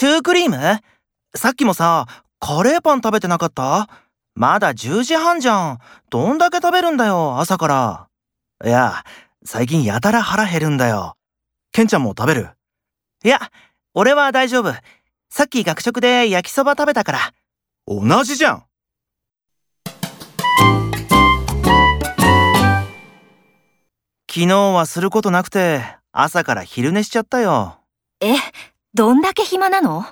シュークリーム？さっきもさ、カレーパン食べてなかった？まだ10時半じゃん。どんだけ食べるんだよ、朝から。いや、最近やたら腹減るんだよ。ケンちゃんも食べる？いや、俺は大丈夫。さっき学食で焼きそば食べたから。同じじゃん昨日はすることなくて、朝から昼寝しちゃったよ。え、どんだけ暇なの？